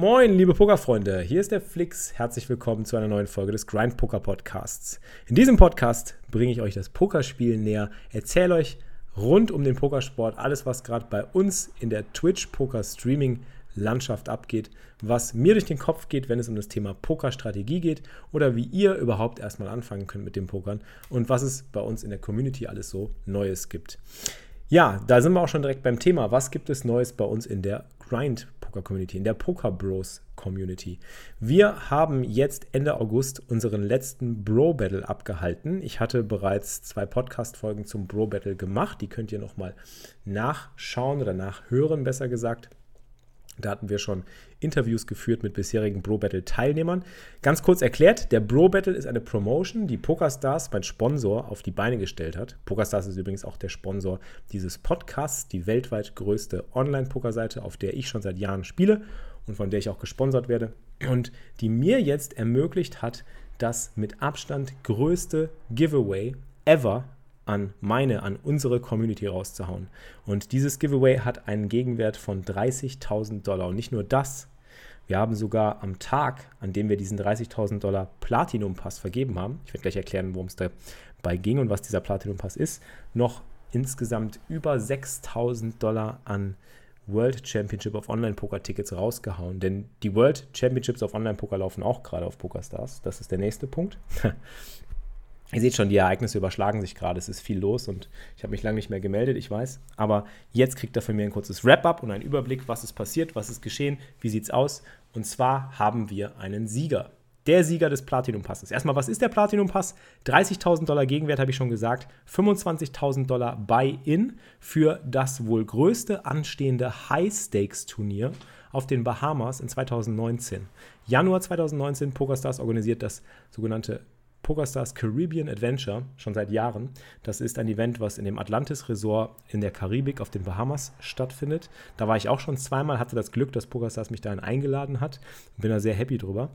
Moin, liebe Pokerfreunde, hier ist der Flix. Herzlich willkommen zu einer neuen Folge des Grind Poker Podcasts. In diesem Podcast bringe ich euch das Pokerspiel näher, erzähle euch rund um den Pokersport alles, was gerade bei uns in der Twitch Poker Streaming Landschaft abgeht, was mir durch den Kopf geht, wenn es um das Thema Pokerstrategie geht oder wie ihr überhaupt erstmal anfangen könnt mit dem Pokern und was es bei uns in der Community alles so Neues gibt. Ja, da sind wir auch schon direkt beim Thema. Was gibt es Neues bei uns in der Grind Poker Community, in der Poker Bros Community? Wir haben jetzt Ende August unseren letzten Bro Battle abgehalten. Ich hatte bereits zwei Podcast-Folgen zum Bro Battle gemacht. Die könnt ihr nochmal nachschauen oder nachhören, besser gesagt. Da hatten wir schon Interviews geführt mit bisherigen Bro Battle Teilnehmern. Ganz kurz erklärt, der Bro Battle ist eine Promotion, die PokerStars, mein Sponsor, auf die Beine gestellt hat. PokerStars ist übrigens auch der Sponsor dieses Podcasts, die weltweit größte Online-Pokerseite, auf der ich schon seit Jahren spiele und von der ich auch gesponsert werde und die mir jetzt ermöglicht hat, das mit Abstand größte Giveaway ever an meine, an unsere Community rauszuhauen. Und dieses Giveaway hat einen Gegenwert von 30.000 Dollar. Und nicht nur das, wir haben sogar am Tag, an dem wir diesen 30.000 Dollar Platinum-Pass vergeben haben, ich werde gleich erklären, worum es dabei ging und was dieser Platinum-Pass ist, noch insgesamt über 6.000 Dollar an World Championship of Online Poker Tickets rausgehauen. Denn die World Championships of Online Poker laufen auch gerade auf PokerStars. Das ist der nächste Punkt. Ihr seht schon, die Ereignisse überschlagen sich gerade. Es ist viel los und ich habe mich lange nicht mehr gemeldet, ich weiß. Aber jetzt kriegt er von mir ein kurzes Wrap-up und einen Überblick, was ist passiert, was ist geschehen, wie sieht es aus. Und zwar haben wir einen Sieger. Der Sieger des Platinum-Passes. Erstmal, was ist der Platinum-Pass? 30.000 Dollar Gegenwert, habe ich schon gesagt. 25.000 Dollar Buy-In für das wohl größte anstehende High-Stakes-Turnier auf den Bahamas in 2019. Januar 2019, PokerStars organisiert das sogenannte PokerStars Caribbean Adventure schon seit Jahren. Das ist ein Event, was in dem Atlantis Resort in der Karibik auf den Bahamas stattfindet. Da war ich auch schon zweimal, hatte das Glück, dass PokerStars mich dahin eingeladen hat. Bin da sehr happy drüber.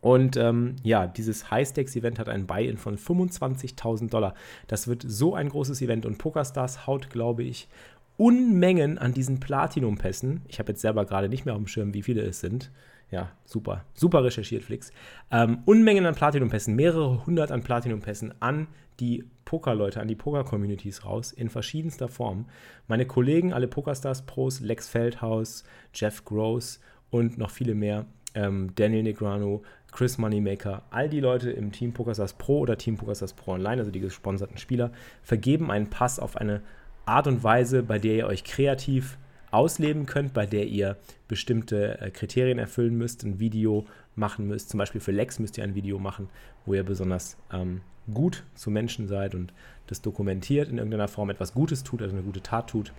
Und ähm, ja, dieses High-Stakes-Event hat einen Buy-in von 25.000 Dollar. Das wird so ein großes Event und PokerStars haut, glaube ich, Unmengen an diesen Platinum-Pässen. Ich habe jetzt selber gerade nicht mehr auf dem Schirm, wie viele es sind. Ja, super. Super recherchiert, Flix. Ähm, Unmengen an Platinum-Pässen, mehrere hundert an Platinum-Pässen an die Pokerleute, an die Poker-Communities raus, in verschiedenster Form. Meine Kollegen, alle Pokerstars-Pros, Lex Feldhaus, Jeff Gross und noch viele mehr, ähm, Daniel Negrano, Chris Moneymaker, all die Leute im Team PokerStars Pro oder Team PokerStars Pro Online, also die gesponserten Spieler, vergeben einen Pass auf eine Art und Weise, bei der ihr euch kreativ ausleben könnt, bei der ihr bestimmte äh, Kriterien erfüllen müsst, ein Video machen müsst. Zum Beispiel für Lex müsst ihr ein Video machen, wo ihr besonders ähm, gut zu Menschen seid und das dokumentiert in irgendeiner Form, etwas Gutes tut, also eine gute Tat tut.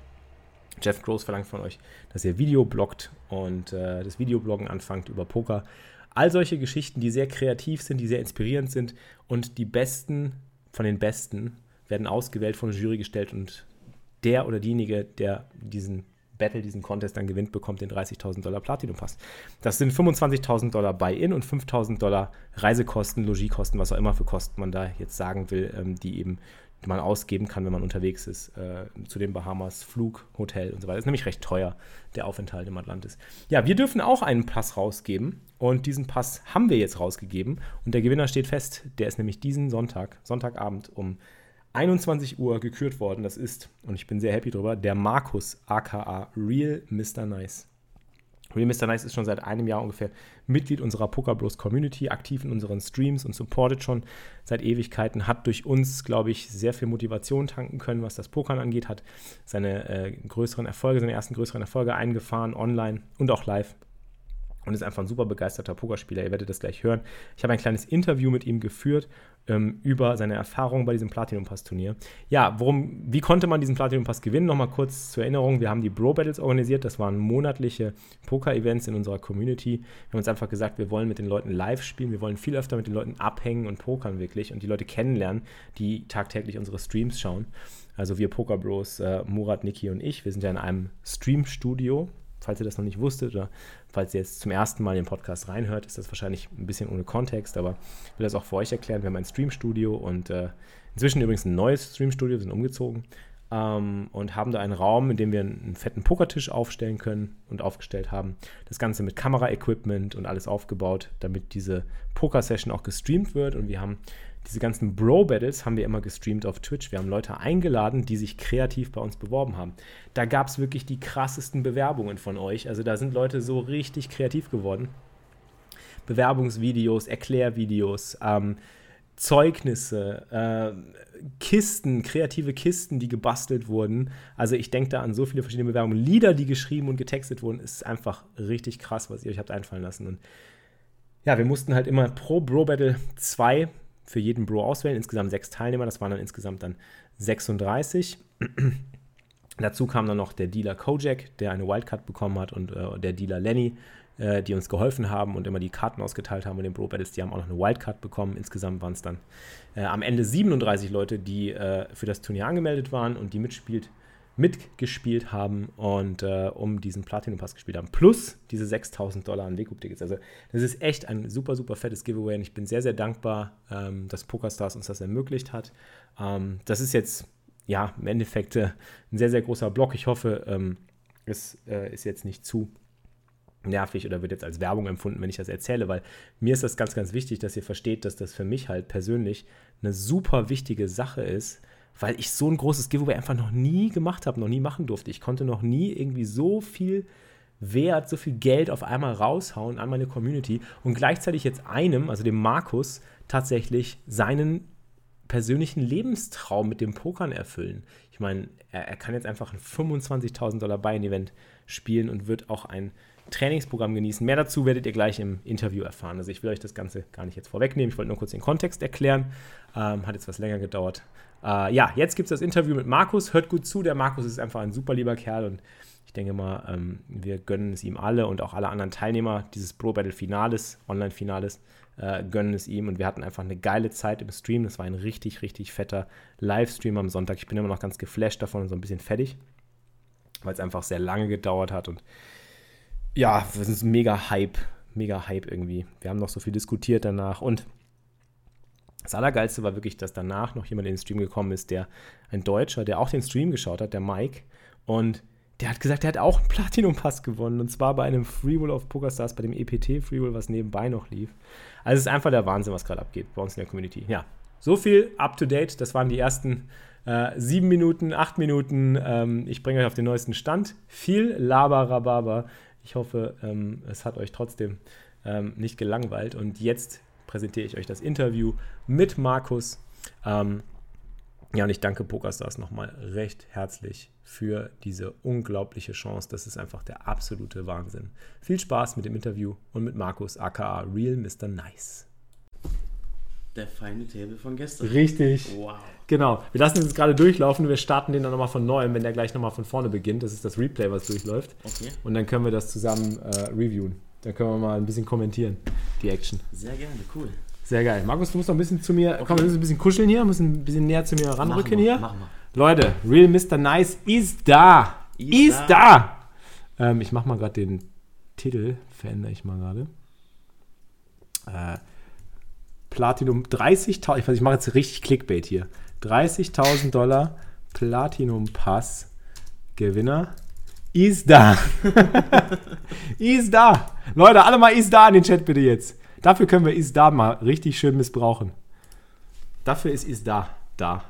Jeff Gross verlangt von euch, dass ihr Video bloggt und äh, das Videobloggen anfangt über Poker. All solche Geschichten, die sehr kreativ sind, die sehr inspirierend sind und die Besten von den Besten werden ausgewählt von der Jury gestellt und der oder diejenige, der diesen Battle diesen Contest dann gewinnt, bekommt den 30.000 Dollar Platinum Pass. Das sind 25.000 Dollar Buy-In und 5.000 Dollar Reisekosten, Logiekosten, was auch immer für Kosten man da jetzt sagen will, ähm, die eben man ausgeben kann, wenn man unterwegs ist, äh, zu den Bahamas, Flug, Hotel und so weiter. Ist nämlich recht teuer, der Aufenthalt im Atlantis. Ja, wir dürfen auch einen Pass rausgeben und diesen Pass haben wir jetzt rausgegeben und der Gewinner steht fest. Der ist nämlich diesen Sonntag, Sonntagabend um 21 Uhr gekürt worden. Das ist, und ich bin sehr happy drüber, der Markus aka Real Mr. Nice. Real Mr. Nice ist schon seit einem Jahr ungefähr Mitglied unserer Poker Bros Community, aktiv in unseren Streams und supportet schon seit Ewigkeiten, hat durch uns, glaube ich, sehr viel Motivation tanken können, was das Pokern angeht, hat seine äh, größeren Erfolge, seine ersten größeren Erfolge eingefahren, online und auch live. Und ist einfach ein super begeisterter Pokerspieler. Ihr werdet das gleich hören. Ich habe ein kleines Interview mit ihm geführt ähm, über seine Erfahrungen bei diesem Platinum Pass Turnier. Ja, worum, wie konnte man diesen Platinum Pass gewinnen? Nochmal kurz zur Erinnerung: Wir haben die Bro Battles organisiert. Das waren monatliche Poker-Events in unserer Community. Wir haben uns einfach gesagt, wir wollen mit den Leuten live spielen. Wir wollen viel öfter mit den Leuten abhängen und pokern wirklich und die Leute kennenlernen, die tagtäglich unsere Streams schauen. Also wir Poker Bros, äh, Murat, Niki und ich, wir sind ja in einem Stream-Studio falls ihr das noch nicht wusstet oder falls ihr jetzt zum ersten Mal den Podcast reinhört, ist das wahrscheinlich ein bisschen ohne Kontext, aber ich will das auch für euch erklären. Wir haben ein Streamstudio und äh, inzwischen übrigens ein neues Streamstudio, wir sind umgezogen ähm, und haben da einen Raum, in dem wir einen, fetten Pokertisch aufstellen können und aufgestellt haben. Das Ganze mit Kameraequipment und alles aufgebaut, damit diese Poker-Session auch gestreamt wird und wir haben diese ganzen Bro-Battles haben wir immer gestreamt auf Twitch. Wir haben Leute eingeladen, die sich kreativ bei uns beworben haben. Da gab es wirklich die krassesten Bewerbungen von euch. Also da sind Leute so richtig kreativ geworden. Bewerbungsvideos, Erklärvideos, ähm, Zeugnisse, äh, Kisten, kreative Kisten, die gebastelt wurden. Also ich denke da an so viele verschiedene Bewerbungen. Lieder, die geschrieben und getextet wurden, ist einfach richtig krass, was ihr euch habt einfallen lassen. Und ja, wir mussten halt immer pro Bro Battle zwei für jeden Bro auswählen. Insgesamt sechs Teilnehmer, das waren dann insgesamt dann 36. Dazu kam dann noch der Dealer Kojak, der eine Wildcard bekommen hat, und äh, der Dealer Lenny, äh, die uns geholfen haben und immer die Karten ausgeteilt haben. Und den Bro Battles, die haben auch noch eine Wildcard bekommen. Insgesamt waren es dann äh, am Ende 37 Leute, die äh, für das Turnier angemeldet waren und die mitspielt mitgespielt haben und äh, um diesen Platinum Pass gespielt haben. Plus diese 6000 Dollar an Wegub-Tickets. Also, das ist echt ein super, super fettes Giveaway und ich bin sehr, sehr dankbar, ähm, dass PokerStars uns das ermöglicht hat. Ähm, das ist jetzt, ja, im Endeffekt äh, ein sehr, sehr großer Block. Ich hoffe, ähm, es äh, ist jetzt nicht zu nervig oder wird jetzt als Werbung empfunden, wenn ich das erzähle, weil mir ist das ganz, ganz wichtig, dass ihr versteht, dass das für mich halt persönlich eine super wichtige Sache ist, weil ich so ein großes Giveaway einfach noch nie gemacht habe, noch nie machen durfte. Ich konnte noch nie irgendwie so viel Wert, so viel Geld auf einmal raushauen an meine Community und gleichzeitig jetzt einem, also dem Markus, tatsächlich seinen persönlichen Lebenstraum mit dem Pokern erfüllen. Ich meine, er, er kann jetzt einfach ein 25.000 Dollar Buy-in-Event spielen und wird auch ein Trainingsprogramm genießen. Mehr dazu werdet ihr gleich im Interview erfahren. Also ich will euch das Ganze gar nicht jetzt vorwegnehmen. Ich wollte nur kurz den Kontext erklären. Ähm, hat jetzt was länger gedauert. Äh, ja, jetzt gibt es das Interview mit Markus. Hört gut zu. Der Markus ist einfach ein super lieber Kerl und ich denke mal, ähm, wir gönnen es ihm alle und auch alle anderen Teilnehmer dieses Pro Battle Finales, Online-Finales, äh, gönnen es ihm. Und wir hatten einfach eine geile Zeit im Stream. Das war ein richtig, richtig fetter Livestream am Sonntag. Ich bin immer noch ganz geflasht davon und so ein bisschen fertig, weil es einfach sehr lange gedauert hat. Und ja, das ist mega Hype, mega Hype irgendwie. Wir haben noch so viel diskutiert danach und das Allergeilste war wirklich, dass danach noch jemand in den Stream gekommen ist, der ein Deutscher, der auch den Stream geschaut hat, der Mike. Und der hat gesagt, der hat auch einen Platinum-Pass gewonnen. Und zwar bei einem Freeroll auf PokerStars, bei dem EPT-Freeroll, was nebenbei noch lief. Also es ist einfach der Wahnsinn, was gerade abgeht bei uns in der Community. Ja, so viel up to date. Das waren die ersten äh, sieben Minuten, acht Minuten. Ähm, ich bringe euch auf den neuesten Stand. Viel Laber-Rhabarber. Ich hoffe, ähm, es hat euch trotzdem ähm, nicht gelangweilt. Und jetzt präsentiere ich euch das Interview mit Markus. Ähm, ja, und ich danke PokerStars nochmal recht herzlich für diese unglaubliche Chance. Das ist einfach der absolute Wahnsinn. Viel Spaß mit dem Interview und mit Markus, aka Real Mr. Nice. Der feine Table von gestern. Richtig. Wow. Genau. Wir lassen es jetzt gerade durchlaufen. Wir starten den dann nochmal von neuem, wenn der gleich nochmal von vorne beginnt. Das ist das Replay, was durchläuft. Okay. Und dann können wir das zusammen äh, reviewen. Da können wir mal ein bisschen kommentieren, die Action. Sehr gerne, cool. Sehr geil. Markus, du musst noch ein bisschen zu mir, okay. komm, wir müssen ein bisschen kuscheln hier, müssen ein bisschen näher zu mir ranrücken hier. Mach mal. Leute, Real Mr. Nice ist da. Ist, ist da. da. Ähm, ich mach mal gerade den Titel, verändere ich mal gerade. Äh, Platinum 30.000, ich, ich mache jetzt richtig Clickbait hier. 30.000 Dollar Platinum Pass Gewinner ist da. ist da. Leute, alle mal ist da in den Chat bitte jetzt. Dafür können wir ist da mal richtig schön missbrauchen. Dafür ist ist da. Da.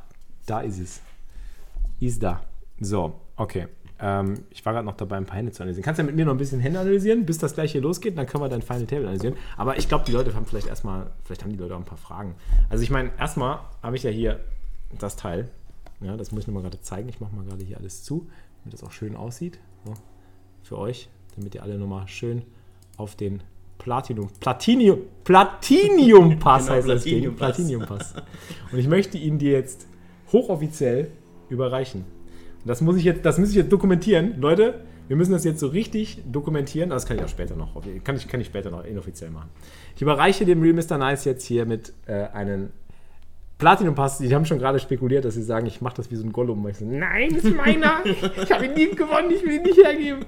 Da ist es. Ist da. So, okay. Ähm, ich war gerade noch dabei, ein paar Hände zu analysieren. Kannst du ja mit mir noch ein bisschen Hände analysieren, bis das gleich hier losgeht? Dann können wir dein Final Table analysieren. Aber ich glaube, die Leute haben vielleicht erstmal, vielleicht haben die Leute auch ein paar Fragen. Also ich meine, erstmal habe ich ja hier das Teil. Ja, das muss ich nochmal gerade zeigen. Ich mache mal gerade hier alles zu, damit das auch schön aussieht. So, für euch, damit ihr alle nochmal schön auf den Platinum, Platinium, Platinium Pass Genau, heißt das Ding. Platinium Pass. Platinium Pass. Und ich möchte ihn dir jetzt hochoffiziell überreichen. Das muss ich jetzt, das muss ich jetzt dokumentieren. Leute, wir müssen das jetzt so richtig dokumentieren. Das kann ich auch später noch, kann ich, kann ich später noch inoffiziell machen. Ich überreiche dem Real Mr. Nice jetzt hier mit äh, einem Platinum Pass. Die haben schon gerade spekuliert, dass sie sagen, ich mache das wie so ein Gollum. Ich so, nein, das ist meiner. Ich habe ihn nie gewonnen, ich will ihn nicht hergeben.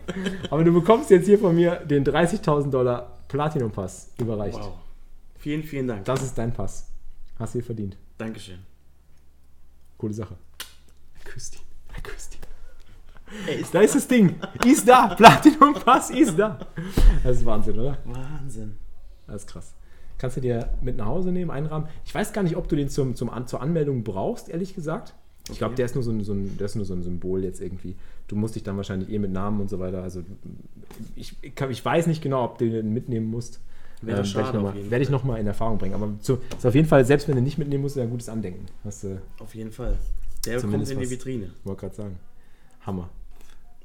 Aber du bekommst jetzt hier von mir den 30.000 Dollar Platinum Pass überreicht. Wow. Vielen, vielen Dank. Das ist dein Pass. Hast du dir verdient. Dankeschön. Coole Sache. Er küsst Er ist Da ist das Ding. Ist da. Platinum Pass ist da. Das ist Wahnsinn, oder? Wahnsinn. Das ist krass. Kannst du dir mit nach Hause nehmen, einrahmen? Ich weiß gar nicht, ob du den zum, zum An zur Anmeldung brauchst, ehrlich gesagt. Ich glaube, der ist nur so ein, so ein, der ist nur so ein Symbol jetzt irgendwie. Du musst dich dann wahrscheinlich eh mit Namen und so weiter. Also ich, ich, ich weiß nicht genau, ob du den mitnehmen musst. Wäre Ähm, schade werde ich noch auf mal- jeden werde ich noch mal in Erfahrung bringen. Aber zu, ist auf jeden Fall, selbst wenn du nicht mitnehmen musst, ist ein gutes Andenken. Hast du, Auf jeden Fall. Der Zumindest kommt in die Vitrine. wollte gerade sagen. Hammer.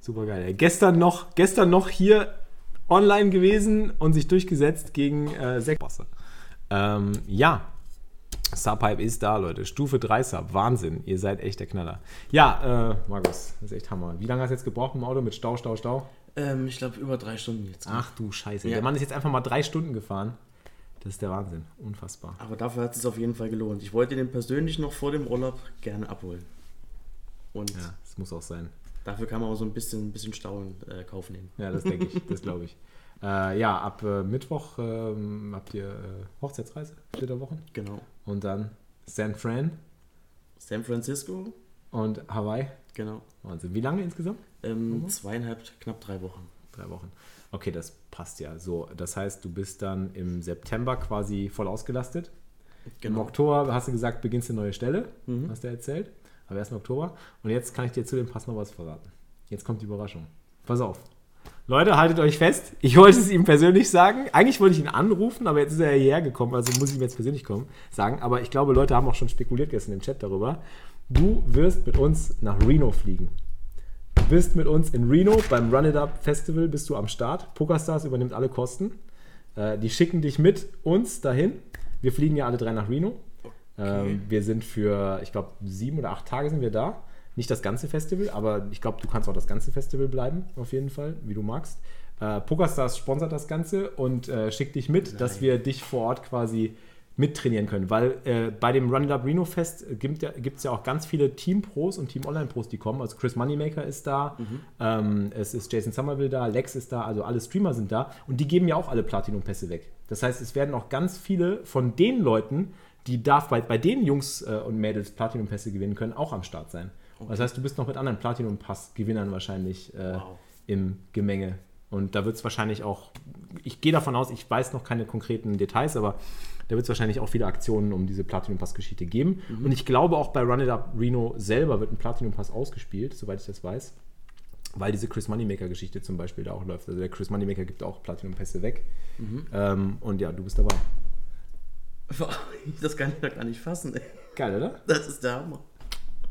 Super geil. Gestern noch, gestern noch hier online gewesen und sich durchgesetzt gegen äh, Sekbosse. Ähm, ja, Subhype ist da, Leute. Stufe 3 Sub. Wahnsinn. Ihr seid echt der Knaller. Ja, äh, Markus, das ist echt Hammer. Wie lange hast du jetzt gebraucht im Auto mit Stau, Stau, Stau? Ähm, ich glaube, über drei Stunden jetzt. Ach du Scheiße. Ja. Der Mann ist jetzt einfach mal drei Stunden gefahren. Das ist der Wahnsinn. Unfassbar. Aber dafür hat es sich auf jeden Fall gelohnt. Ich wollte den persönlich noch vor dem Urlaub gerne abholen. Und Ja, das muss auch sein. dafür kann man auch so ein bisschen, ein bisschen Stau in äh, Kauf nehmen. Ja, das denke ich, das glaube ich. Äh, ja, ab äh, Mittwoch ähm, habt ihr äh, Hochzeitsreise, Flitterwochen. Genau. Und dann San Fran San Francisco, und Hawaii. genau. Wahnsinn. Wie lange insgesamt? Ähm, Zweieinhalb, knapp drei Wochen. Drei Wochen. Okay, das passt ja. So, das heißt, du bist dann im September quasi voll ausgelastet. Im Genau. Oktober hast du gesagt, beginnst eine neue Stelle. Mhm. Hast du erzählt. Aber erst im Oktober. Und jetzt kann ich dir zu dem Pass noch was verraten. Jetzt kommt die Überraschung. Pass auf. Leute, haltet euch fest. Ich wollte es ihm persönlich sagen. Eigentlich wollte ich ihn anrufen, aber jetzt ist er hierher gekommen, also muss ich ihm jetzt persönlich kommen, sagen. Aber ich glaube, Leute haben auch schon spekuliert gestern im Chat darüber. Du wirst mit uns nach Reno fliegen. Du bist mit uns in Reno beim Run It Up Festival, bist du am Start. PokerStars übernimmt alle Kosten. Äh, die schicken dich mit uns dahin. Wir fliegen ja alle drei nach Reno. Ähm, wir sind für, ich glaube, sieben oder acht Tage sind wir da. Nicht das ganze Festival, aber ich glaube, du kannst auch das ganze Festival bleiben, auf jeden Fall, wie du magst. Äh, PokerStars sponsert das Ganze und äh, schickt dich mit, dass wir dich vor Ort quasi mittrainieren können. Weil äh, bei dem Run It Up Reno Fest gibt es ja, gibt's ja auch ganz viele Team-Pros und Team-Online-Pros, die kommen. Also Chris Moneymaker ist da, ähm, es ist Jason Somerville da, Lex ist da, also alle Streamer sind da und die geben ja auch alle Platinum-Pässe weg. Das heißt, es werden auch ganz viele von den Leuten, die darf bei, bei den Jungs äh, und Mädels Platinum-Pässe gewinnen können, auch am Start sein. Das heißt, du bist noch mit anderen Platinum-Pass-Gewinnern wahrscheinlich äh, Wow. im Gemenge. Und da wird es wahrscheinlich auch, ich gehe davon aus, ich weiß noch keine konkreten Details, aber da wird es wahrscheinlich auch viele Aktionen um diese Platinum-Pass-Geschichte geben. Und ich glaube auch bei Run It Up Reno selber wird ein Platinum-Pass ausgespielt, soweit ich das weiß. Weil diese Chris Moneymaker-Geschichte zum Beispiel da auch läuft. Also der Chris Moneymaker gibt auch Platinum-Pässe weg. Ähm, und ja, du bist dabei. Das kann ich doch gar nicht fassen. Ey. Geil, oder? Das ist der Hammer.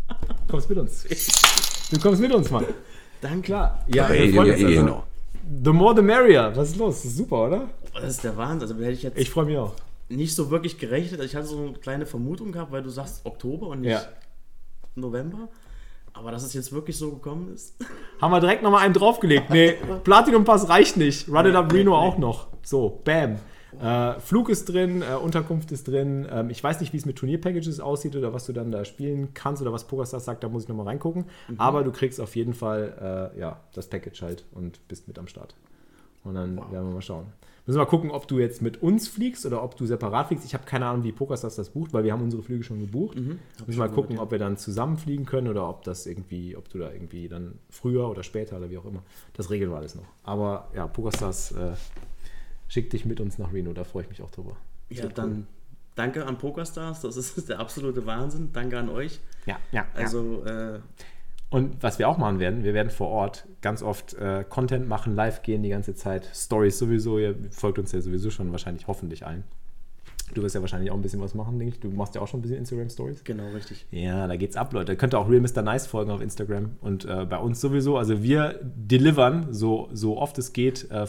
Du kommst mit uns. Du kommst mit uns, Mann. Danke. Klar. Ja, wir freuen uns also. The more the merrier. Was ist los? Das ist super, oder? Das ist der Wahnsinn. Also hätte ich jetzt Ich freue mich auch. Nicht so wirklich gerechnet. Ich hatte so eine kleine Vermutung gehabt, weil du sagst Oktober und nicht Ja. November. Aber dass es jetzt wirklich so gekommen ist. Haben wir direkt nochmal einen draufgelegt. Nee, Platinum Pass reicht nicht. Run It Up Reno auch noch. So, bam. Äh, Flug ist drin, äh, Unterkunft ist drin. Ähm, ich weiß nicht, wie es mit Turnierpackages aussieht oder was du dann da spielen kannst oder was PokerStars sagt, da muss ich nochmal reingucken. Mhm. Aber du kriegst auf jeden Fall äh, ja, das Package halt und bist mit am Start. Und dann werden wir mal schauen. Müssen wir mal gucken, ob du jetzt mit uns fliegst oder ob du separat fliegst. Ich habe keine Ahnung, wie PokerStars das bucht, weil wir haben unsere Flüge schon gebucht. Mhm. Müssen wir mal gucken, ob wir dann zusammen fliegen können oder ob das irgendwie, ob du da irgendwie dann früher oder später oder wie auch immer. Das regeln wir alles noch. Aber ja, PokerStars äh, schickt dich mit uns nach Reno, da freue ich mich auch drüber. Ja, Wird dann danke an PokerStars. Das ist der absolute Wahnsinn. Danke an euch. Ja, ja. Also, Also, äh, und was wir auch machen werden, wir werden vor Ort ganz oft äh, Content machen, live gehen die ganze Zeit. Stories sowieso, ihr folgt uns ja sowieso schon wahrscheinlich, hoffentlich allen. Du wirst ja wahrscheinlich auch ein bisschen was machen, denke ich. Du machst ja auch schon ein bisschen Instagram-Stories. genau, richtig. Ja, da geht's ab, Leute. Könnt ihr auch Real Mr. Nice folgen auf Instagram und äh, bei uns sowieso. Also wir delivern so, so oft es geht. Äh,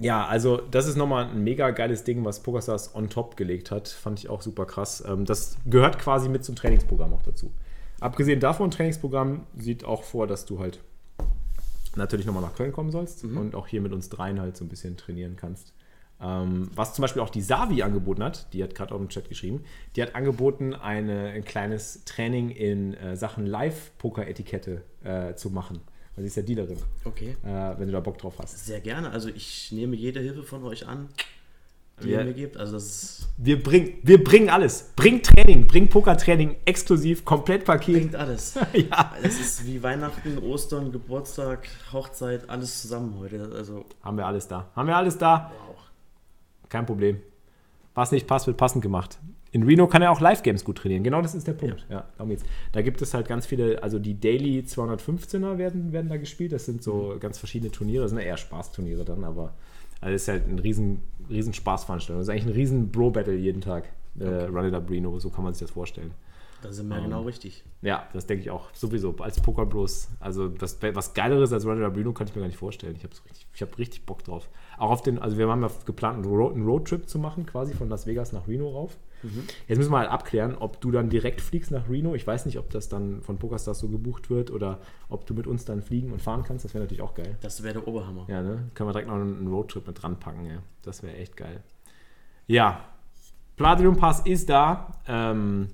Ja, also das ist nochmal ein mega geiles Ding, was PokerStars on top gelegt hat. Fand ich auch super krass. Ähm, das gehört quasi mit zum Trainingsprogramm auch dazu. Abgesehen davon, Trainingsprogramm sieht auch vor, dass du halt natürlich nochmal nach Köln kommen sollst Mhm. und auch hier mit uns dreien halt so ein bisschen trainieren kannst. Ähm, was zum Beispiel auch die Savi angeboten hat, die hat gerade auch im Chat geschrieben, die hat angeboten, eine, ein kleines Training in äh, Sachen Live-Poker-Etikette äh, zu machen. Weil sie ist ja Dealerin, Okay. äh, wenn du da Bock drauf hast. Sehr gerne. Also ich nehme jede Hilfe von euch an, die Ja. ihr mir gebt. Also das Wir, bring, wir bringen alles. Bring Training, bring Pokertraining exklusiv, komplett Paket. bringt alles. ja. Es ist wie Weihnachten, Ostern, Geburtstag, Hochzeit, alles zusammen heute. Also Haben wir alles da. Haben wir alles da. wow. Kein Problem. Was nicht passt, wird passend gemacht. In Reno kann er auch Live-Games gut trainieren. Genau das ist der Punkt. Ja. darum geht's. Da gibt es halt ganz viele, also die Daily 215er werden, werden da gespielt. Das sind so ganz verschiedene Turniere. Das sind eher Spaßturniere dann, aber also das ist halt ein riesen, riesen Spaßveranstaltung. Das ist eigentlich ein riesen Bro-Battle jeden Tag. Äh, Run It Up Reno, so kann man sich das vorstellen. Da sind wir genau richtig. Ja, das denke ich auch. Sowieso. Als Poker Bros. Also das, was Geileres als Runner Bruno kann ich mir gar nicht vorstellen. Ich habe richtig, ich hab richtig Bock drauf. Auch auf den, also wir haben ja geplant, einen, Road, einen Roadtrip zu machen, quasi von Las Vegas nach Reno rauf. Jetzt müssen wir halt abklären, ob du dann direkt fliegst nach Reno. Ich weiß nicht, ob das dann von PokerStars so gebucht wird oder ob du mit uns dann fliegen und fahren kannst. Das wäre natürlich auch geil. Das wäre der Oberhammer. Ja, ne? Können wir direkt noch einen Roadtrip mit dran packen, ja. Das wäre echt geil. Ja. Platinum Pass ist da. Ähm,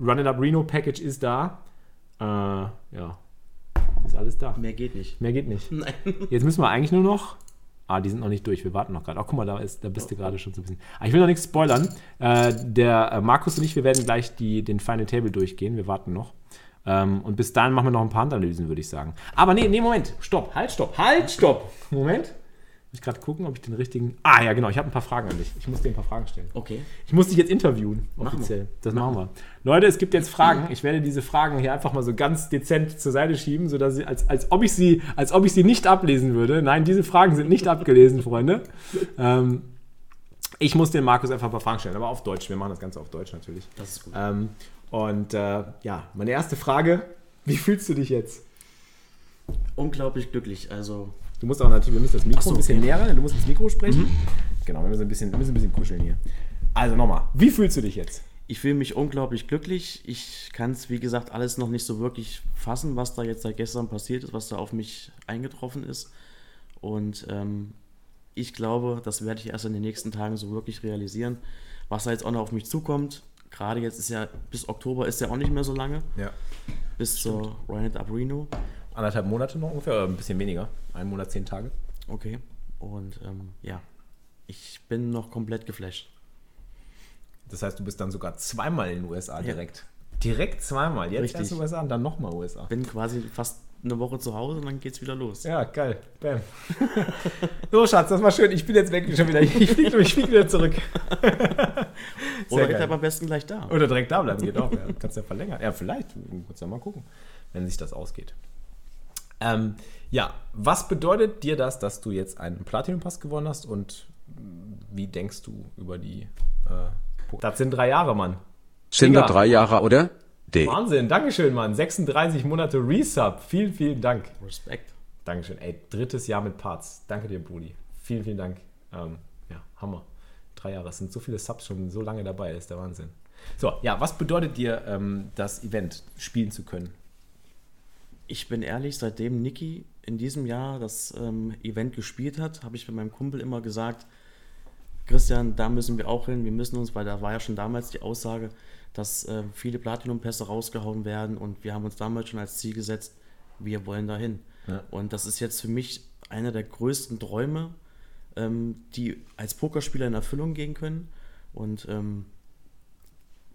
Run It Up Reno Package ist da. Äh, ja. Ist alles da. Mehr geht nicht. Mehr geht nicht. Nein. Jetzt müssen wir eigentlich nur noch. Ah, die sind noch nicht durch. Wir warten noch gerade. Ach, guck mal, da, ist, da bist du gerade schon so ein bisschen. Ah, ich will noch nichts spoilern. Äh, der äh, Markus und ich, wir werden gleich die, den Final Table durchgehen. Wir warten noch. Ähm, und bis dahin machen wir noch ein paar Handanalysen, würde ich sagen. Aber nee, nee, Moment. Stopp. Halt, stopp. Halt, stopp. Moment. Muss ich gerade gucken, ob ich den richtigen. Ah, ja, genau. Ich habe ein paar Fragen an dich. Ich muss dir ein paar Fragen stellen. Okay. Ich muss dich jetzt interviewen, Machen offiziell. Das machen wir. Leute, es gibt jetzt Fragen. Ich werde diese Fragen hier einfach mal so ganz dezent zur Seite schieben, sodass sie, als, als, ob ich sie, als ob ich sie nicht ablesen würde. Nein, diese Fragen sind nicht abgelesen, Freunde. Ähm, ich muss den Markus einfach ein paar Fragen stellen, aber auf Deutsch. Wir machen das Ganze auf Deutsch natürlich. Das ist gut. Ähm, und äh, ja, meine erste Frage: Wie fühlst du dich jetzt? Unglaublich glücklich. Also Du musst auch natürlich, wir müssen das Mikro so, ein bisschen okay. näher ran, du musst ins Mikro sprechen. Genau, wir müssen ein bisschen, müssen ein bisschen kuscheln hier. Also nochmal, wie fühlst du dich jetzt? ich fühle mich unglaublich glücklich. Ich kann es, wie gesagt, alles noch nicht so wirklich fassen, was da jetzt seit gestern passiert ist, was da auf mich eingetroffen ist. Und ähm, ich glaube, das werde ich erst in den nächsten Tagen so wirklich realisieren, was da jetzt auch noch auf mich zukommt. Gerade jetzt ist ja, bis Oktober ist ja auch nicht mehr so lange, Ja. bis zur Run It Up Reno. Anderthalb Monate noch ungefähr, oder ein bisschen weniger. Ein Monat, zehn Tage. Okay. Und ähm, ja, ich bin noch komplett geflasht. Das heißt, du bist dann sogar zweimal in den USA Ja. direkt. Direkt zweimal. Jetzt Richtig. erst USA und dann nochmal USA. Bin quasi fast eine Woche zu Hause und dann geht's wieder los. Ja, geil. Bam. so, Schatz, das war schön. Ich bin jetzt weg schon wieder. Ich fliege ich flieg wieder zurück. Oder geil. bleibt am besten gleich da. Oder direkt da bleiben, geht auch. Ja. Kannst ja verlängern. Ja, vielleicht. Kannst ja mal gucken, wenn sich das ausgeht. Ähm, ja, was bedeutet dir das, dass du jetzt einen Platinum-Pass gewonnen hast und wie denkst du über die. Äh, das sind drei Jahre, Mann. Sind da drei Jahre, oder? D. Wahnsinn, Dankeschön, Mann. 36 Monate Resub. Vielen, vielen Dank. Respekt. Dankeschön. Ey, drittes Jahr mit Parts. Danke dir, Brudi. Vielen, vielen Dank. Ähm, ja, Hammer. Drei Jahre. Es sind so viele Subs schon so lange dabei. Das ist der Wahnsinn. So, ja, was bedeutet dir ähm, das Event spielen zu können? Ich bin ehrlich, seitdem Niki in diesem Jahr das ähm, Event gespielt hat, habe ich mit meinem Kumpel immer gesagt, Christian, da müssen wir auch hin, wir müssen uns, weil da war ja schon damals die Aussage, dass äh, viele Platinum-Pässe rausgehauen werden und wir haben uns damals schon als Ziel gesetzt, wir wollen dahin. Ja. Und das ist jetzt für mich einer der größten Träume, ähm, die als Pokerspieler in Erfüllung gehen können. Und ähm,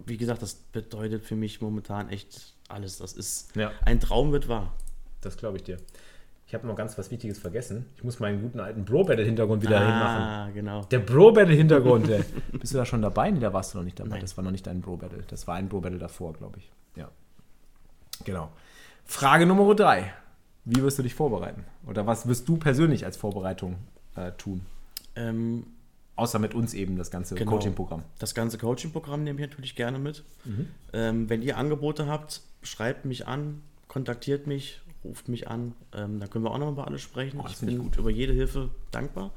wie gesagt, das bedeutet für mich momentan echt alles. Das ist Ja. ein Traum wird wahr. Das glaube ich dir. Ich habe noch ganz was Wichtiges vergessen. Ich muss meinen guten alten Bro-Battle-Hintergrund wieder hinmachen. Ah, genau. Der Bro-Battle-Hintergrund. Bist du da schon dabei? Nee, da warst du noch nicht dabei. Nein. Das war noch nicht dein Bro-Battle. Das war ein Bro-Battle davor, glaube ich. Ja. Genau. Frage Nummer drei. Wie wirst du dich vorbereiten? Oder was wirst du persönlich als Vorbereitung äh, tun? Ähm, Außer mit uns eben das ganze Genau. Coaching-Programm. das ganze Coaching-Programm nehme ich natürlich gerne mit. Mhm. Ähm, wenn ihr Angebote habt, schreibt mich an, kontaktiert mich, ruft mich an. Ähm, dann können wir auch noch über alles sprechen. Oh, ich bin gut. über jede Hilfe dankbar.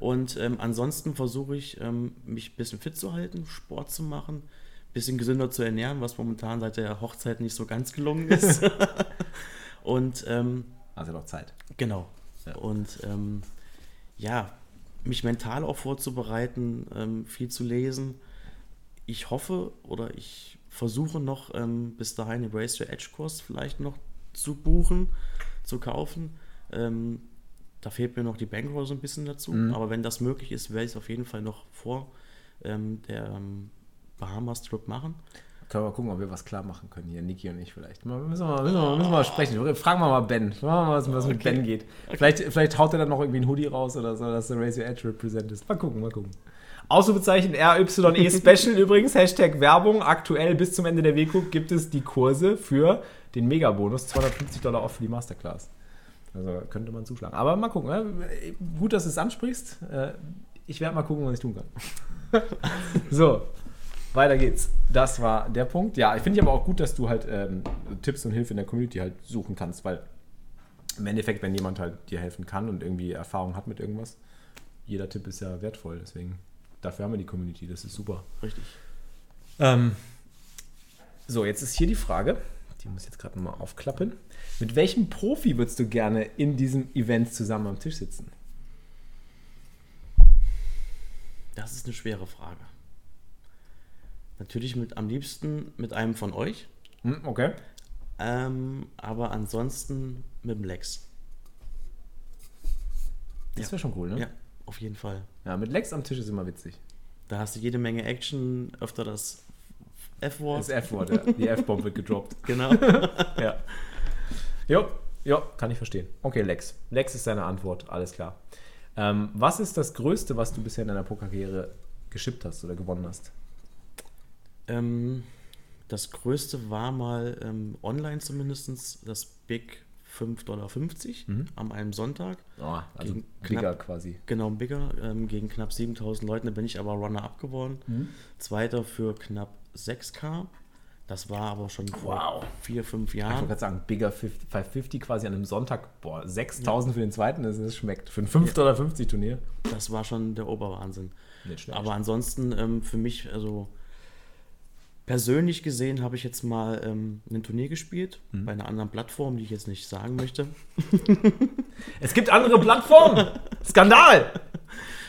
Und ähm, ansonsten versuche ich, ähm, mich ein bisschen fit zu halten, Sport zu machen, ein bisschen gesünder zu ernähren, was momentan seit der Hochzeit nicht so ganz gelungen ist. und ähm, Also noch Zeit. Genau. Ja. Und ähm, ja, mich mental auch vorzubereiten, ähm, viel zu lesen. Ich hoffe oder ich versuche noch ähm, bis dahin den Race to Edge Kurs vielleicht noch zu buchen, zu kaufen. Ähm, da fehlt mir noch die Bankroll so ein bisschen dazu. Mhm. Aber wenn das möglich ist, werde ich es auf jeden Fall noch vor ähm, der ähm, Bahamas Trip machen. Können wir mal gucken, ob wir was klar machen können hier, Niki und ich vielleicht. Mal, müssen, wir, müssen, wir, müssen wir mal sprechen. Fragen wir mal Ben. Fragen wir mal, was, was mit Okay. Ben geht. Vielleicht, vielleicht haut er dann noch irgendwie ein Hoodie raus oder so, dass der Raise Your Edge Represent ist. Mal gucken, mal gucken. Ausrufezeichen RYE Special übrigens, Hashtag Werbung. Aktuell bis zum Ende der WCUP gibt es die Kurse für den Megabonus. 250 Dollar off für die Masterclass. Also könnte man zuschlagen. Aber mal gucken. Ne? Gut, dass du es ansprichst. Äh, Ich werde mal gucken, was ich tun kann. so, weiter geht's. Das war der Punkt. Ja, ich finde aber auch gut, dass du halt ähm, Tipps und Hilfe in der Community halt suchen kannst, weil im Endeffekt, wenn jemand halt dir helfen kann und irgendwie Erfahrung hat mit irgendwas, jeder Tipp ist ja wertvoll. Deswegen, dafür haben wir die Community. Das ist super. Richtig. Ähm, so, jetzt ist hier die Frage, die muss ich jetzt gerade mal aufklappen. Mit welchem Profi würdest du gerne in diesem Event zusammen am Tisch sitzen? Das ist eine schwere Frage. Natürlich mit am liebsten mit einem von euch, Hm, okay. ähm, aber ansonsten mit dem Lex. Das wäre schon cool, ne? Ja, auf jeden Fall. Ja, mit Lex am Tisch ist immer witzig. Da hast du jede Menge Action, öfter das F-Wort. Das F-Wort, ja. Die F-Bomb wird gedroppt. Genau. Ja. Jo, jo, kann ich verstehen. Okay, Lex. Lex ist deine Antwort, alles klar. Ähm, was ist das Größte, was du bisher in deiner Pokerkarriere geschippt hast oder gewonnen hast? ähm, das größte war mal ähm, online zumindest das Big 5,50 Dollar Mhm. an einem Sonntag. Oh, also Gegen bigger knapp- quasi. Genau, ein Bigger ähm, gegen knapp 7000 Leuten. Da bin ich aber Runner-up geworden. Mhm. Zweiter für knapp 6K. Das war aber schon vor Wow. vier, fünf Ich wollte Jahren. gerade sagen, Bigger 50 550 quasi an einem Sonntag. Boah, 6000 für den zweiten, das, das schmeckt. Für ein 5 oder 50 Turnier. Das war schon der Oberwahnsinn. Aber ansonsten ähm, für mich, also persönlich gesehen, habe ich jetzt mal ähm, ein Turnier gespielt Mhm. bei einer anderen Plattform, die ich jetzt nicht sagen möchte. es gibt andere Plattformen! Skandal!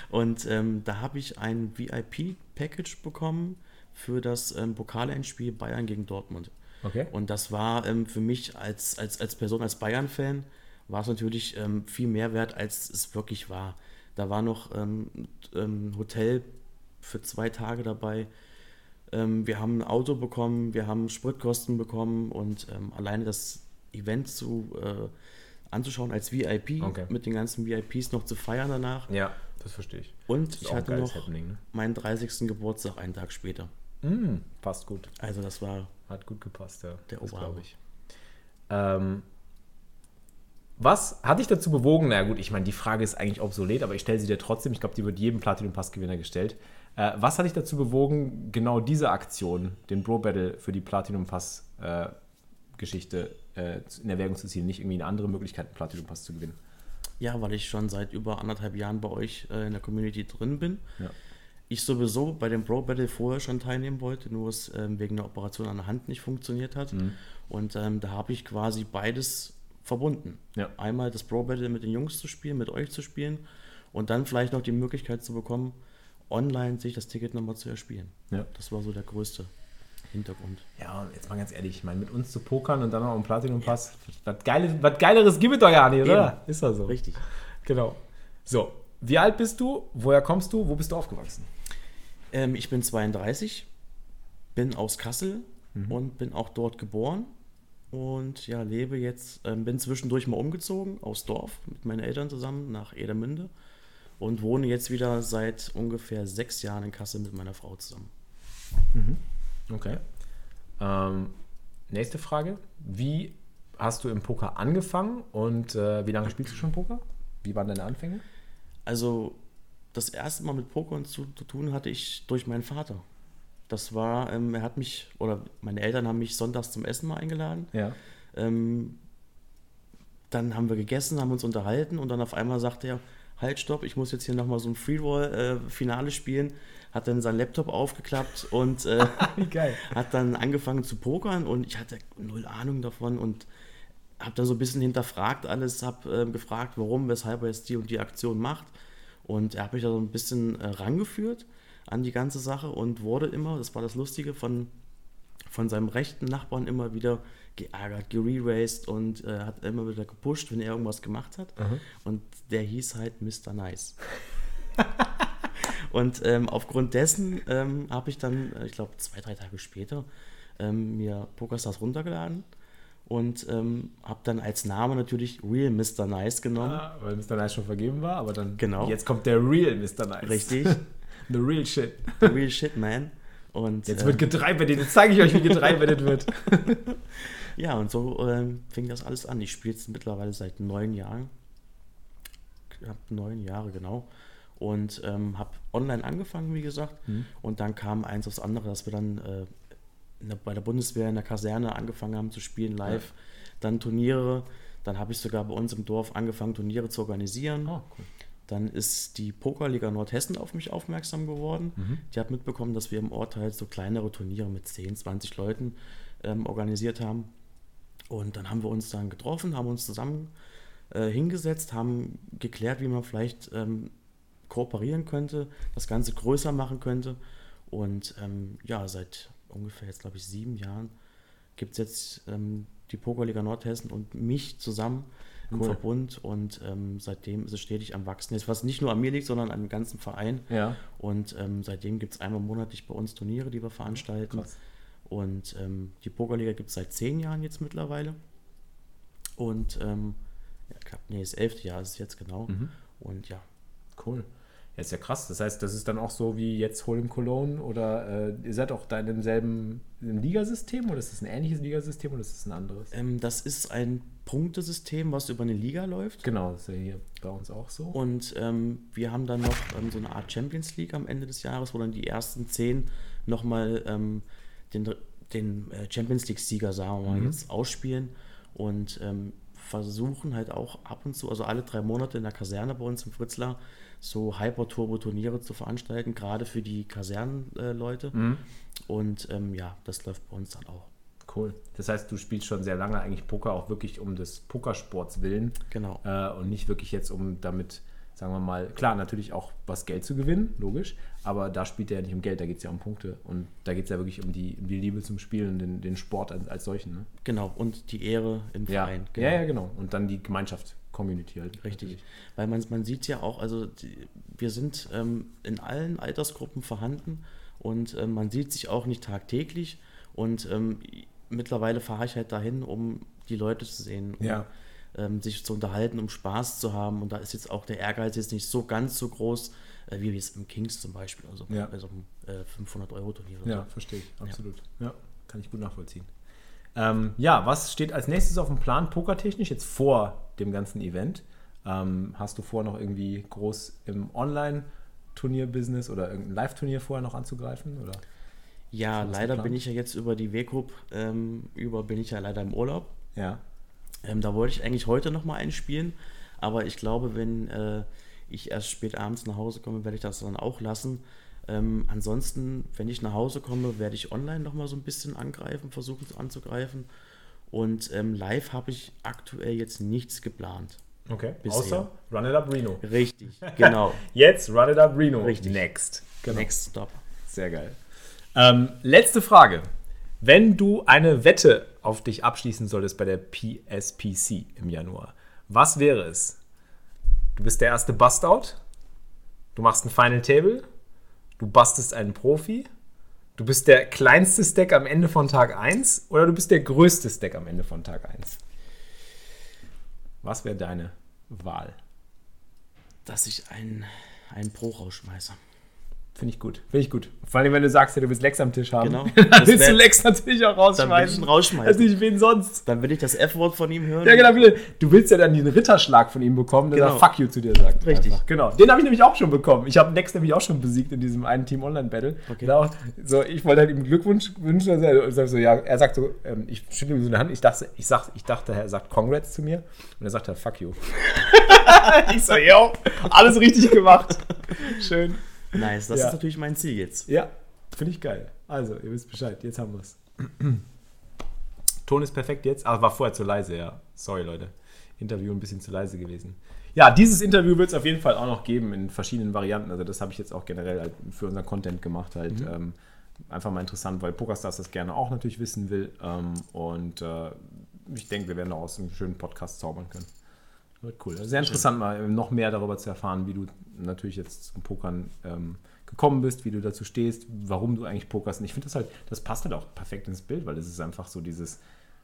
Und ähm, da habe ich ein VIP-Package bekommen für das ähm, Pokalendspiel Bayern gegen Dortmund. Okay. Und das war ähm, für mich als, als, als Person, als Bayern-Fan, war es natürlich ähm, viel mehr wert, als es wirklich war. Da war noch ähm, ähm, Hotel für zwei Tage dabei. Ähm, wir haben ein Auto bekommen, wir haben Spritkosten bekommen und ähm, alleine das Event zu, äh, anzuschauen als VIP, Okay. mit den ganzen VIPs noch zu feiern danach. Ja, das verstehe ich. Und ich hatte noch ne? meinen 30. Geburtstag einen Tag später. Mm, passt gut. Also das war Hat gut gepasst, ja. Der Oberhammer. glaube ich. Ähm, was hat dich dazu bewogen? Na gut, ich meine, die Frage ist eigentlich obsolet, aber ich stelle sie dir trotzdem. Ich glaube, die wird jedem Platinum Pass Gewinner gestellt. Äh, was hat dich dazu bewogen, genau diese Aktion, den Bro Battle für die Platinum Pass äh, Geschichte äh, in Erwägung zu ziehen, nicht irgendwie eine andere Möglichkeit, einen Platinum Pass zu gewinnen? Ja, weil ich schon seit über anderthalb Jahren bei euch äh, in der Community drin bin. Ja. Ich sowieso bei dem Pro Battle vorher schon teilnehmen wollte, nur es ähm, wegen der Operation an der Hand nicht funktioniert hat. Mhm. Und ähm, da habe ich quasi beides verbunden. Ja. Einmal das Pro Battle mit den Jungs zu spielen, mit euch zu spielen und dann vielleicht noch die Möglichkeit zu bekommen, online sich das Ticket nochmal zu erspielen. Ja. Das war so der größte Hintergrund. Ja, und jetzt mal ganz ehrlich, ich meine, mit uns zu pokern und dann noch einen Platinum Pass, was, Geiles, was Geileres gibt es doch ja nicht, oder? Ist doch so. Richtig. Genau. So, wie alt bist du? Woher kommst du? Wo bist du aufgewachsen? Ähm, ich bin 32, bin aus Kassel Mhm. und bin auch dort geboren. Und ja, lebe jetzt, ähm, bin zwischendurch mal umgezogen aus Dorf mit meinen Eltern zusammen nach Edermünde und wohne jetzt wieder seit ungefähr sechs Jahren in Kassel mit meiner Frau zusammen. Okay. Ähm, nächste Frage. Wie hast du im Poker angefangen und äh, wie lange spielst du schon Poker? Wie waren deine Anfänge? Also das erste Mal mit Poker zu, zu tun hatte ich durch meinen Vater. Das war, ähm, er hat mich, oder meine Eltern haben mich sonntags zum Essen mal eingeladen. Ja. Ähm, dann haben wir gegessen, haben uns unterhalten und dann auf einmal sagte er, halt stopp, ich muss jetzt hier nochmal so ein Freeroll-Finale spielen. Hat dann seinen Laptop aufgeklappt und äh, hat dann angefangen zu pokern und ich hatte null Ahnung davon und habe dann so ein bisschen hinterfragt alles, habe äh, gefragt, warum, weshalb er jetzt die und die Aktion macht und er hat mich da so ein bisschen äh, rangeführt an die ganze Sache und wurde immer, das war das Lustige, von, von seinem rechten Nachbarn immer wieder geärgert, gereraced und äh, hat immer wieder gepusht, wenn er irgendwas gemacht hat. Und der hieß halt Mr. Nice. und ähm, aufgrund dessen ähm, habe ich dann, äh, ich glaube, zwei, drei Tage später ähm, mir PokerStars runtergeladen und ähm, habe dann als Name natürlich Real Mr. Nice genommen. Ah, weil Mr. Nice schon vergeben war, aber dann. Genau. Jetzt kommt der Real Mr. Nice. Richtig. The real shit. The Real Shit, man. Und, Jetzt äh, wird getreibettet. Jetzt zeige ich euch, wie getreibettet wird. Ja, und so ähm, fing das alles an. Ich spiele jetzt mittlerweile seit neun Jahren. Knapp neun Jahre, genau. Und ähm, habe online angefangen, wie gesagt. Und dann kam eins aufs andere, dass wir dann äh, der, bei der Bundeswehr in der Kaserne angefangen haben zu spielen, live. Dann Turniere. Dann habe ich sogar bei uns im Dorf angefangen, Turniere zu organisieren. Oh, cool. Dann ist die Pokerliga Nordhessen auf mich aufmerksam geworden. Die hat mitbekommen, dass wir im Ort halt so kleinere Turniere mit 10, 20 Leuten ähm, organisiert haben. Und dann haben wir uns dann getroffen, haben uns zusammen äh, hingesetzt, haben geklärt, wie man vielleicht ähm, kooperieren könnte, das Ganze größer machen könnte. Und ähm, ja, seit ungefähr jetzt, glaube ich, sieben Jahren gibt es jetzt ähm, die Pokerliga Nordhessen und mich zusammen im Cool. Verbund. Und ähm, seitdem ist es stetig am Wachsen. Jetzt, was nicht nur an mir liegt, sondern an dem ganzen Verein. Ja. Und ähm, seitdem gibt es einmal monatlich bei uns Turniere, die wir veranstalten. Krass. Und ähm, die Pokerliga gibt es seit zehn Jahren jetzt mittlerweile. Und ähm, ja, knapp, nee, das elfte Jahr ist es jetzt genau. Mhm. Und ja, Cool. Ja, ist ja krass. Das heißt, das ist dann auch so wie jetzt Hold'em Cologne oder äh, ihr seid auch da in demselben im Ligasystem oder ist das ein ähnliches Ligasystem oder ist das ein anderes? ähm, das ist ein Punktesystem, was über eine Liga läuft. Genau, das ist ja hier bei uns auch so. Und ähm, wir haben dann noch ähm, so eine Art Champions League am Ende des Jahres, wo dann die ersten zehn nochmal ähm, den, den äh, Champions League-Sieger, sagen wir mal, jetzt ausspielen und ähm, versuchen halt auch ab und zu, also alle drei Monate in der Kaserne bei uns im Fritzlar, so Hyper-Turbo-Turniere zu veranstalten, gerade für die Kasernenleute. Und ähm, ja, das läuft bei uns dann auch. Cool. Das heißt, du spielst schon sehr lange eigentlich Poker auch wirklich um des Pokersports willen. Genau. Äh, und nicht wirklich jetzt um damit, sagen wir mal, klar, natürlich auch was Geld zu gewinnen, logisch, aber da spielt er ja nicht um Geld, da geht es ja um Punkte und da geht es ja wirklich um die, um die Liebe zum Spielen und den, den Sport als, als solchen. Ne? Genau. Und die Ehre im Ja. Verein. ja, ja, genau. Und dann die Gemeinschaft, Community halt. Richtig. natürlich. Weil man, man sieht ja auch, also die, wir sind ähm, in allen Altersgruppen vorhanden und ähm, man sieht sich auch nicht tagtäglich. Und ähm, mittlerweile fahre ich halt dahin, um die Leute zu sehen, um Ja. Ähm, sich zu unterhalten, um Spaß zu haben. Und da ist jetzt auch der Ehrgeiz jetzt nicht so ganz so groß, äh, wie es im Kings zum Beispiel, also Ja. bei so einem äh, 500-Euro-Turnier. oder Ja, so. verstehe ich, absolut. Ja, kann ich gut nachvollziehen. Ähm, ja, was steht als nächstes auf dem Plan, pokertechnisch, jetzt vor dem ganzen Event? Ähm, hast du vor, noch irgendwie groß im Online-Turnier-Business oder irgendein Live-Turnier vorher noch anzugreifen? Oder? Ja, leider bin ich ja jetzt über die W-Group, ähm, über bin ich ja leider im Urlaub. Ja. Ähm, da wollte ich eigentlich heute nochmal einspielen, aber ich glaube, wenn äh, ich erst spät abends nach Hause komme, werde ich das dann auch lassen. Ähm, ansonsten, wenn ich nach Hause komme, werde ich online nochmal so ein bisschen angreifen, versuchen anzugreifen. Und ähm, live habe ich aktuell jetzt nichts geplant. Okay. Bisher. Außer Run It Up Reno. Richtig, genau. Jetzt Run It Up Reno. Richtig. Next. Genau. Next Stop. Sehr geil. Ähm, letzte Frage. Wenn du eine Wette auf dich abschließen solltest bei der PSPC im Januar, was wäre es? Du bist der erste Bust-Out, du machst ein Final Table, du bustest einen Profi, du bist der kleinste Stack am Ende von Tag 1 oder du bist der größte Stack am Ende von Tag 1? Was wäre deine Wahl? Dass ich einen, einen Pro rausschmeiße. Finde ich gut. Finde ich gut. Vor allem, wenn du sagst, ja, du willst Lex am Tisch haben. Genau. Dann willst du Lex natürlich auch rausschmeißen. Dann will ich ihn rausschmeißen. Also nicht wen sonst. Dann will ich das F-Wort von ihm hören. Ja, genau. bitte. Du willst ja dann diesen Ritterschlag von ihm bekommen, der Genau. sagt, fuck you zu dir sagt. Richtig. Einfach. Genau. Den habe ich nämlich auch schon bekommen. Ich habe Lex nämlich auch schon besiegt in diesem einen Team Online Battle. Okay. Genau. So, ich wollte halt ihm Glückwunsch wünschen. Also er sagt so, ja, er sagt so, ähm, ich schüttle ihm so eine Hand. Ich dachte, ich, sag, ich dachte, er sagt Congrats zu mir. Und er sagt halt, fuck you. ich so, yo, alles richtig gemacht. Schön. Nice, das Ja. ist natürlich mein Ziel jetzt. Ja, finde ich geil. Also, ihr wisst Bescheid, jetzt haben wir es. Ton ist perfekt jetzt, aber war vorher zu leise, ja. Sorry, Leute. Interview ein bisschen zu leise gewesen. Ja, dieses Interview wird es auf jeden Fall auch noch geben in verschiedenen Varianten. Also, das habe ich jetzt auch generell halt für unseren Content gemacht. Halt ähm, einfach mal interessant, weil PokerStars das gerne auch natürlich wissen will. Ähm, und äh, ich denke, wir werden daraus einen schönen Podcast zaubern können. Cool. Sehr interessant, mal noch mehr darüber zu erfahren, wie du natürlich jetzt zum Pokern ähm, gekommen bist, wie du dazu stehst, warum du eigentlich pokerst. Und ich finde das halt, das passt halt auch perfekt ins Bild, weil es ist einfach so dieses.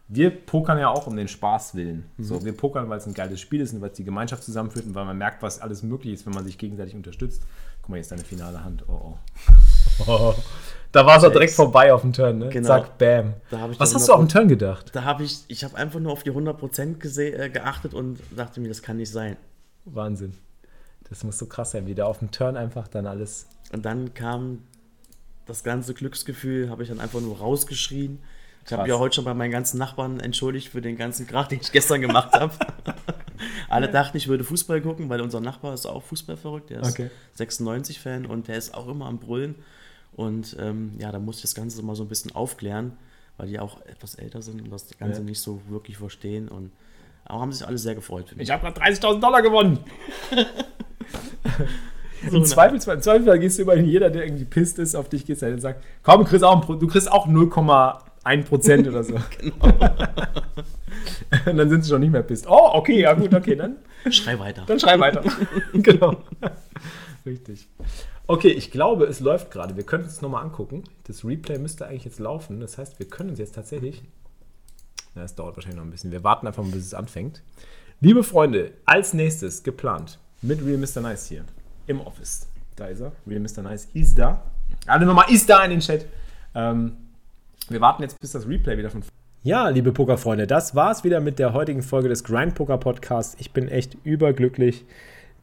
Wir pokern ja auch um den Spaß willen. So, wir pokern, weil es ein geiles Spiel ist und weil es die Gemeinschaft zusammenführt und weil man merkt, was alles möglich ist, wenn man sich gegenseitig unterstützt. Guck mal, hier ist deine finale Hand. Oh, oh. Da war es auch direkt vorbei auf dem Turn, ne? Genau. Zack, bam. Was hast du auf dem Turn gedacht? Da habe ich, ich habe einfach nur auf die 100% gese- äh, geachtet und dachte mir, das kann nicht sein. Wahnsinn. Das muss so krass sein, wie da auf dem Turn einfach dann alles. Und dann kam das ganze Glücksgefühl, habe ich dann einfach nur rausgeschrien. Ich habe ja heute schon bei meinen ganzen Nachbarn entschuldigt für den ganzen Krach, den ich gestern gemacht habe. Alle dachten, ich würde Fußball gucken, weil unser Nachbar ist auch Fußball verrückt. Der ist Okay. 96-Fan und der ist auch immer am Brüllen. Und ähm, ja, da muss ich das Ganze mal so ein bisschen aufklären, weil die auch etwas älter sind und das Ganze Ja. nicht so wirklich verstehen. Und aber haben sich alle sehr gefreut. Mich. Ich habe gerade 30.000 Dollar gewonnen. So, Im? Zweifelsfall, Im Zweifelsfall gehst du immerhin jeder, der irgendwie pisst ist, auf dich gehst und sagt, komm, du kriegst auch, ein Pro- du kriegst auch 0,1 Prozent oder so. und dann sind sie schon nicht mehr pisst. Oh, okay, ja gut, okay, dann, Schrei weiter. dann schrei weiter. genau. Richtig. Okay, ich glaube, es läuft gerade. Wir können uns das nochmal angucken. Das Replay müsste eigentlich jetzt laufen. Das heißt, wir können uns jetzt tatsächlich. Na, es dauert wahrscheinlich noch ein bisschen. Wir warten einfach mal, bis es anfängt. Liebe Freunde, als nächstes geplant mit Real Mr. Nice hier im Office. Da ist er. Real Mr. Nice ist da. Alle nochmal ist da in den Chat. Ähm, wir warten jetzt, bis das Replay wieder von. Ja, liebe Pokerfreunde, das war's wieder mit der heutigen Folge des Grind Poker Podcasts. Ich bin echt überglücklich,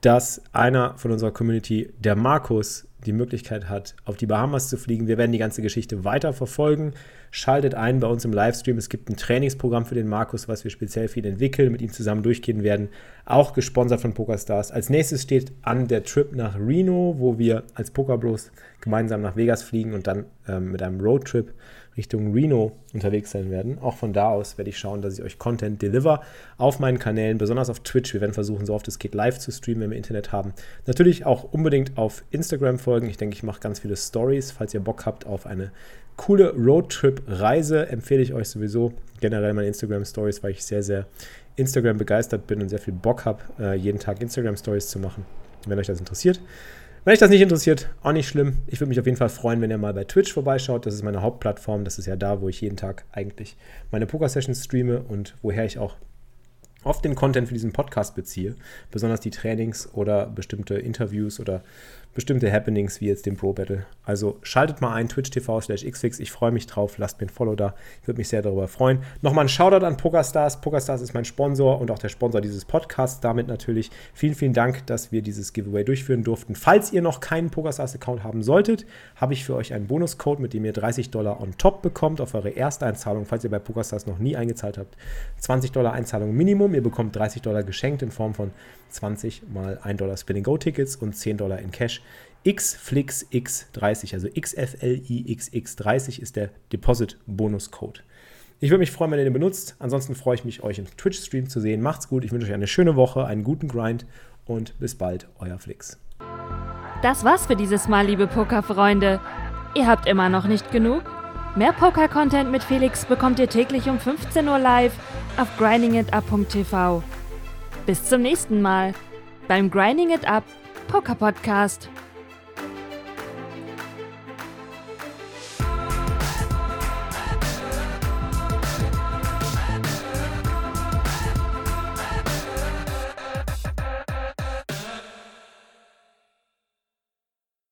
dass einer von unserer Community, der Markus, die Möglichkeit hat, auf die Bahamas zu fliegen. Wir werden die ganze Geschichte weiter verfolgen. Schaltet ein bei uns im Livestream. Es gibt ein Trainingsprogramm für den Markus, was wir speziell für ihn entwickeln, mit ihm zusammen durchgehen werden. Auch gesponsert von PokerStars. Als nächstes steht an der Trip nach Reno, wo wir als Pokerbros gemeinsam nach Vegas fliegen und dann ähm, mit einem Roadtrip Richtung Reno unterwegs sein werden. Auch von da aus werde ich schauen, dass ich euch Content deliver auf meinen Kanälen, besonders auf Twitch. Wir werden versuchen, so oft es geht, live zu streamen, wenn wir Internet haben. Natürlich auch unbedingt auf Instagram folgen. Ich denke, ich mache ganz viele Stories. Falls ihr Bock habt auf eine coole Roadtrip-Reise, empfehle ich euch sowieso generell meine Instagram-Stories, weil ich sehr, sehr Instagram begeistert bin und sehr viel Bock habe, äh, jeden Tag Instagram-Stories zu machen, wenn euch das interessiert. Wenn euch das nicht interessiert, auch nicht schlimm. Ich würde mich auf jeden Fall freuen, wenn ihr mal bei Twitch vorbeischaut. Das ist meine Hauptplattform. Das ist ja da, wo ich jeden Tag eigentlich meine Poker-Sessions streame und woher ich auch oft den Content für diesen Podcast beziehe. Besonders die Trainings oder bestimmte Interviews oder bestimmte Happenings wie jetzt den Pro Battle. Also schaltet mal ein, Twitch TV slash xfix. Ich freue mich drauf. Lasst mir ein Follow da. Ich würde mich sehr darüber freuen. Nochmal ein Shoutout an PokerStars. PokerStars ist mein Sponsor und auch der Sponsor dieses Podcasts. Damit natürlich vielen, vielen Dank, dass wir dieses Giveaway durchführen durften. Falls ihr noch keinen PokerStars-Account haben solltet, habe ich für euch einen Bonuscode, mit dem ihr 30 Dollar on top bekommt auf eure erste Einzahlung, falls ihr bei PokerStars noch nie eingezahlt habt. 20 Dollar Einzahlung Minimum. Ihr bekommt 30 Dollar geschenkt in Form von 20 mal 1 Dollar Spin-and-Go-Tickets und 10 Dollar in Cash. XFlixX30, also XFLIXX30 ist der Deposit-Bonus-Code. Ich würde mich freuen, wenn ihr den benutzt. Ansonsten freue ich mich, euch im Twitch-Stream zu sehen. Macht's gut. Ich wünsche euch eine schöne Woche, einen guten Grind und bis bald, euer Flix. Das war's für dieses Mal, liebe Pokerfreunde. Ihr habt immer noch nicht genug? Mehr Poker-Content mit Felix bekommt ihr täglich um 15 Uhr live auf grindingitup.tv. Bis zum nächsten Mal beim Grinding It Up Poker Podcast.